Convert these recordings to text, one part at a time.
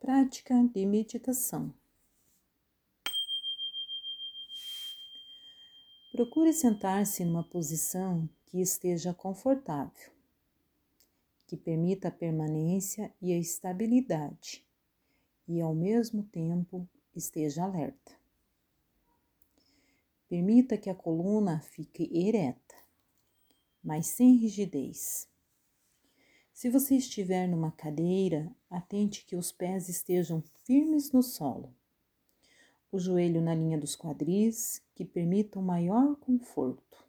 Prática de meditação. Procure sentar-se numa posição que esteja confortável, que permita a permanência e a estabilidade, e ao mesmo tempo esteja alerta. Permita que a coluna fique ereta, mas sem rigidez se você estiver numa cadeira, atente que os pés estejam firmes no solo. O joelho na linha dos quadris, que permitam maior conforto.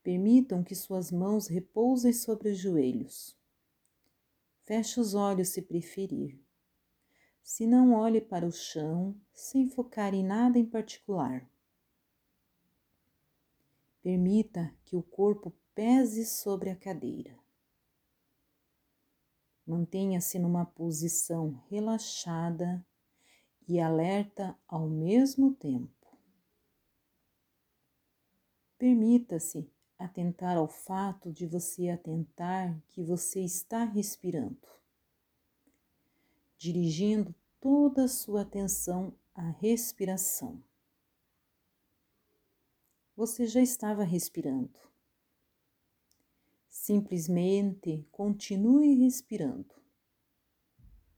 Permitam que suas mãos repousem sobre os joelhos. Feche os olhos se preferir. Se não, olhe para o chão sem focar em nada em particular. Permita que o corpo pese sobre a cadeira. Mantenha-se numa posição relaxada e alerta ao mesmo tempo. Permita-se atentar ao fato de você atentar que você está respirando, dirigindo toda a sua atenção à respiração. Você já estava respirando. Simplesmente continue respirando,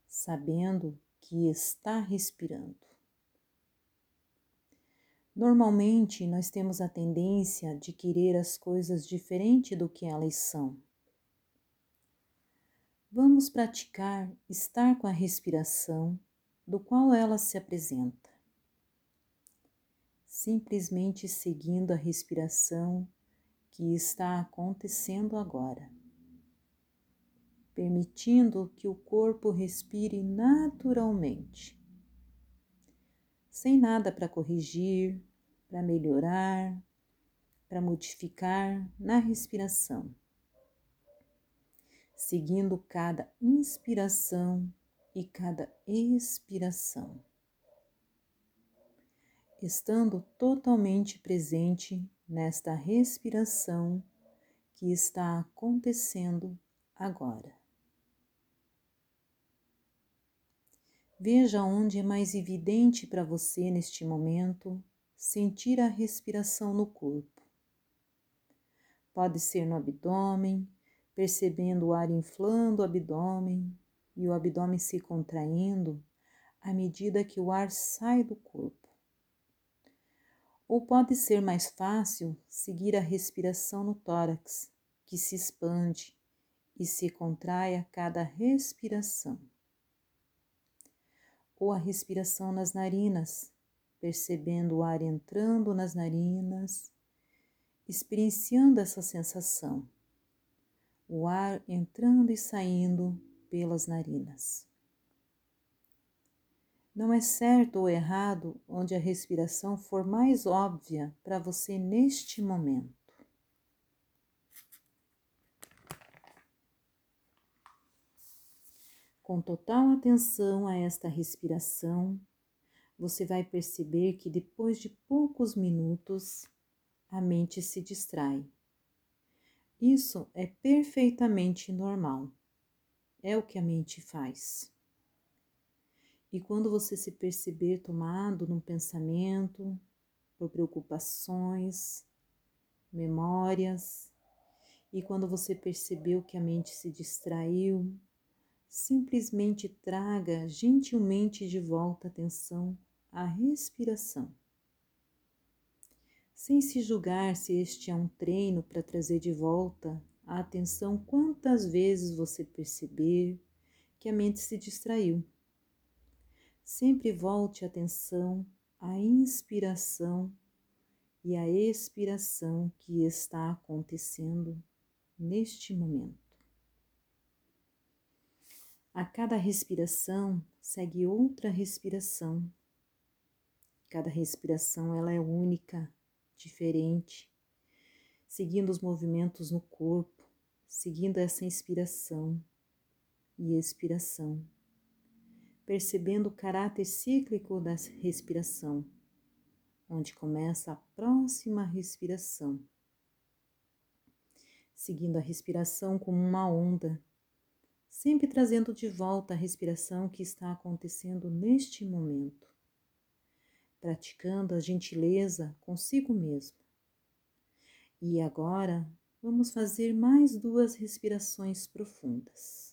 sabendo que está respirando. Normalmente nós temos a tendência de querer as coisas diferente do que elas são. Vamos praticar estar com a respiração do qual ela se apresenta. Simplesmente seguindo a respiração que está acontecendo agora, permitindo que o corpo respire naturalmente, sem nada para corrigir, para melhorar, para modificar na respiração, seguindo cada inspiração e cada expiração, estando totalmente presente nesta respiração que está acontecendo agora. Veja onde é mais evidente para você neste momento sentir a respiração no corpo. Pode ser no abdômen, percebendo o ar inflando o abdômen e o abdômen se contraindo à medida que o ar sai do corpo. Ou pode ser mais fácil seguir a respiração no tórax, que se expande e se contrai a cada respiração. Ou a respiração nas narinas, percebendo o ar entrando nas narinas, experienciando essa sensação, o ar entrando e saindo pelas narinas. Não é certo ou errado onde a respiração for mais óbvia para você neste momento. Com total atenção a esta respiração, você vai perceber que depois de poucos minutos a mente se distrai. Isso é perfeitamente normal. É o que a mente faz. E quando você se perceber tomado num pensamento, por preocupações, memórias, e quando você percebeu que a mente se distraiu, simplesmente traga gentilmente de volta a atenção à respiração. Sem se julgar se este é um treino para trazer de volta a atenção quantas vezes você perceber que a mente se distraiu sempre volte atenção à inspiração e à expiração que está acontecendo neste momento. A cada respiração segue outra respiração. Cada respiração ela é única, diferente, seguindo os movimentos no corpo, seguindo essa inspiração e expiração percebendo o caráter cíclico da respiração, onde começa a próxima respiração, seguindo a respiração como uma onda, sempre trazendo de volta a respiração que está acontecendo neste momento, praticando a gentileza consigo mesmo. E agora vamos fazer mais duas respirações profundas.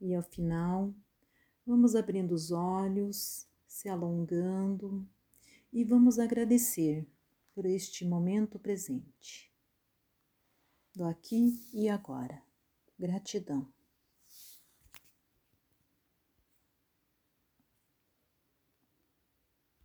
E ao final, vamos abrindo os olhos, se alongando e vamos agradecer por este momento presente, do aqui e agora. Gratidão.